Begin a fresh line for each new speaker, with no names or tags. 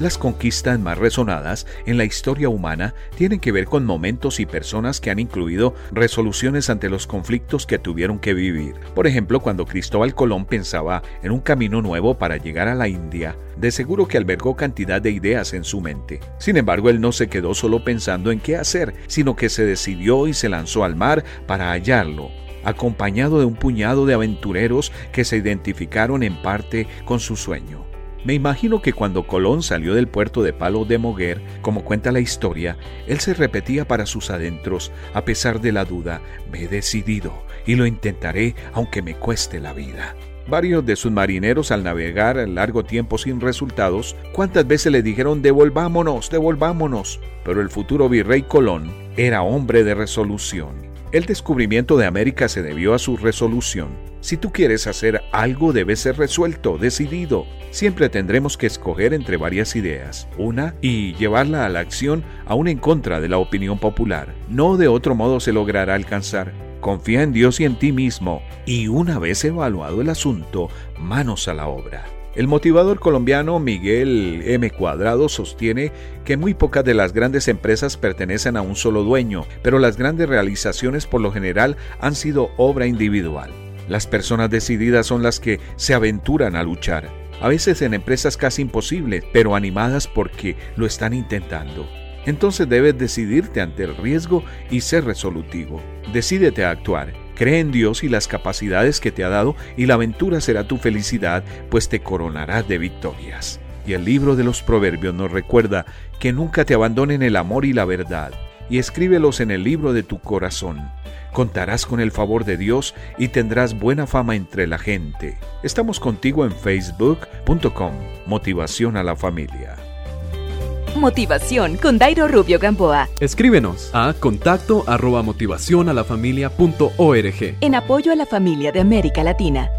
Las conquistas más resonadas en la historia humana tienen que ver con momentos y personas que han incluido resoluciones ante los conflictos que tuvieron que vivir. Por ejemplo, cuando Cristóbal Colón pensaba en un camino nuevo para llegar a la India, de seguro que albergó cantidad de ideas en su mente. Sin embargo, él no se quedó solo pensando en qué hacer, sino que se decidió y se lanzó al mar para hallarlo acompañado de un puñado de aventureros que se identificaron en parte con su sueño. Me imagino que cuando Colón salió del puerto de Palo de Moguer, como cuenta la historia, él se repetía para sus adentros, a pesar de la duda, me he decidido y lo intentaré aunque me cueste la vida. Varios de sus marineros al navegar largo tiempo sin resultados, cuántas veces le dijeron devolvámonos, devolvámonos, pero el futuro virrey Colón era hombre de resolución el descubrimiento de América se debió a su resolución. Si tú quieres hacer algo debe ser resuelto, decidido. Siempre tendremos que escoger entre varias ideas, una y llevarla a la acción aún en contra de la opinión popular. No de otro modo se logrará alcanzar. Confía en Dios y en ti mismo, y una vez evaluado el asunto, manos a la obra. El motivador colombiano Miguel M. Cuadrado sostiene que muy pocas de las grandes empresas pertenecen a un solo dueño, pero las grandes realizaciones por lo general han sido obra individual. Las personas decididas son las que se aventuran a luchar, a veces en empresas casi imposibles, pero animadas porque lo están intentando. Entonces debes decidirte ante el riesgo y ser resolutivo. Decídete a actuar Cree en Dios y las capacidades que te ha dado y la aventura será tu felicidad, pues te coronarás de victorias. Y el libro de los Proverbios nos recuerda que nunca te abandonen el amor y la verdad, y escríbelos en el libro de tu corazón. Contarás con el favor de Dios y tendrás buena fama entre la gente. Estamos contigo en facebook.com, motivación a la familia.
Motivación con Dairo Rubio Gamboa.
Escríbenos a contacto arroba motivación a la familia punto org.
En apoyo a la familia de América Latina.